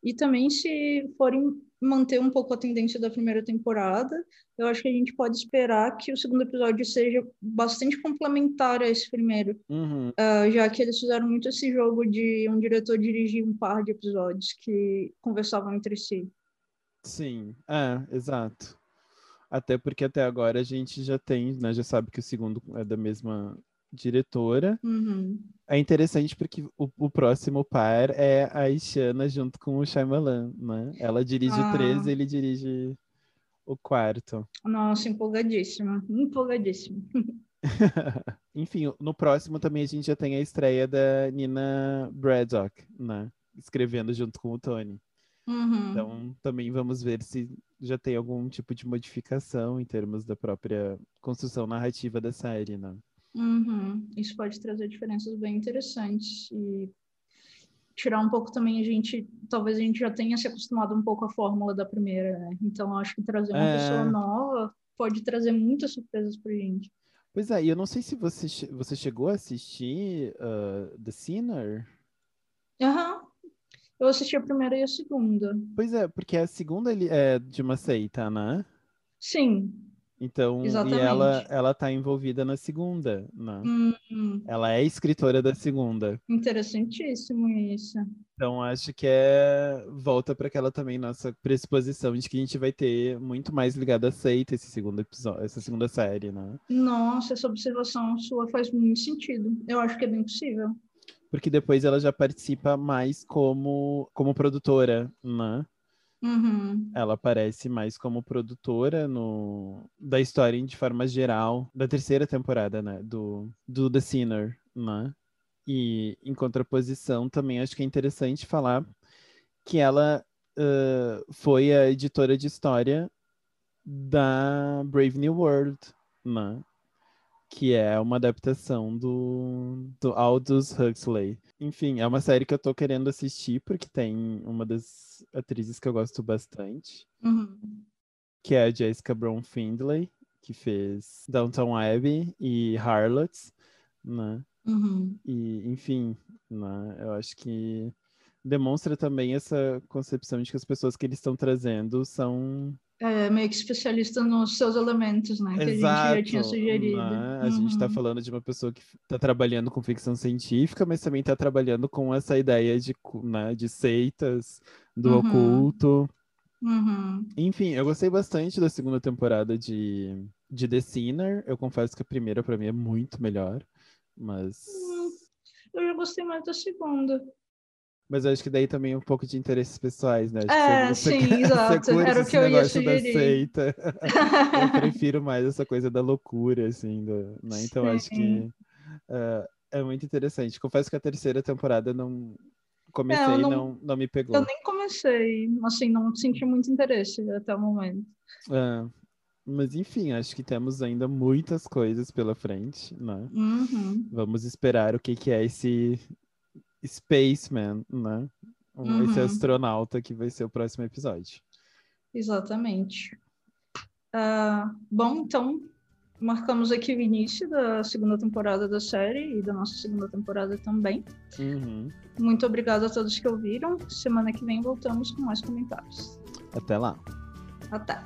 E também, se forem manter um pouco a tendência da primeira temporada, eu acho que a gente pode esperar que o segundo episódio seja bastante complementar a esse primeiro, Uhum. Ah, já que eles fizeram muito esse jogo de um diretor dirigir um par de episódios que conversavam entre si. Sim, é, exato. Até porque até agora a gente já tem, né, já sabe que o segundo é da mesma diretora. Uhum. É interessante porque o, o próximo par é a Ishana junto com o Shyamalan, né? Ela dirige Ah. 13, ele dirige o quarto. Nossa, empolgadíssima, empolgadíssima. Enfim, no próximo também a gente já tem a estreia da Nina Braddock, né? Escrevendo junto com o Tony. Uhum. Então, também vamos ver se já tem algum tipo de modificação em termos da própria construção narrativa da série, né? Uhum. Isso pode trazer diferenças bem interessantes e tirar um pouco também a gente, talvez a gente já tenha se acostumado um pouco à fórmula da primeira, né? Então acho que trazer uma É. pessoa nova pode trazer muitas surpresas pra gente. Pois é, e eu não sei se você, você chegou a assistir uh, The Sinner. Aham. Eu assisti a primeira e a segunda. Pois é, porque a segunda ele é de uma seita, né? Sim. Então, Exatamente. e ela, ela tá envolvida na segunda, né? Hum, Ela é escritora da segunda. interessantíssimo isso. Então, acho que é. Volta para aquela também nossa pressuposição de que a gente vai ter muito mais ligado à seita esse segundo episódio, essa segunda série, né? Nossa, essa observação sua faz muito sentido. Eu acho que é bem possível. Porque depois ela já participa mais como, como produtora, né? Uhum. Ela aparece mais como produtora no, da história de forma geral, da terceira temporada, né? Do, do The Sinner, né? E em contraposição, também acho que é interessante falar que ela ãh, foi a editora de história da Brave New World, né? Que é uma adaptação do, do Aldous Huxley. Enfim, é uma série que eu tô querendo assistir porque tem uma das atrizes que eu gosto bastante, Uhum. que é a Jessica Brown Findlay, que fez Downton Abbey e Harlots, né? Uhum. E, enfim, né? Eu acho que demonstra também essa concepção de que as pessoas que eles estão trazendo são É meio que especialista nos seus elementos, né? Que a gente já tinha Exato, sugerido. né? A gente está Uhum. falando de uma pessoa que está trabalhando com ficção científica, mas também está trabalhando com essa ideia de, né, de seitas, do Uhum. oculto. Uhum. Enfim, eu gostei bastante da segunda temporada de, de The Sinner. Eu confesso que a primeira, para mim, é muito melhor. Mas, Hum. Eu já gostei mais da segunda. Mas eu acho que daí também é um pouco de interesses pessoais, né? É, você- sim, exato. Era o que eu ia negócio da sugerir. seita. Eu prefiro mais essa coisa da loucura, assim, do, né? Então acho que Sim. ah, é muito interessante. Confesso que a terceira temporada não comecei É, eu e não- não, não me pegou. Eu nem comecei, assim, não senti muito interesse até o momento. Ah, mas enfim, acho que temos ainda muitas coisas pela frente, né? Uhum. Vamos esperar o que, que é esse Spaceman, né? Um- Esse Uhum. astronauta que vai ser o próximo episódio. Exatamente. Ah, bom, então, marcamos aqui o início da segunda temporada da série e da nossa segunda temporada também. Uhum. Muito obrigada a todos que ouviram. Semana que vem voltamos com mais comentários. Até lá. Até!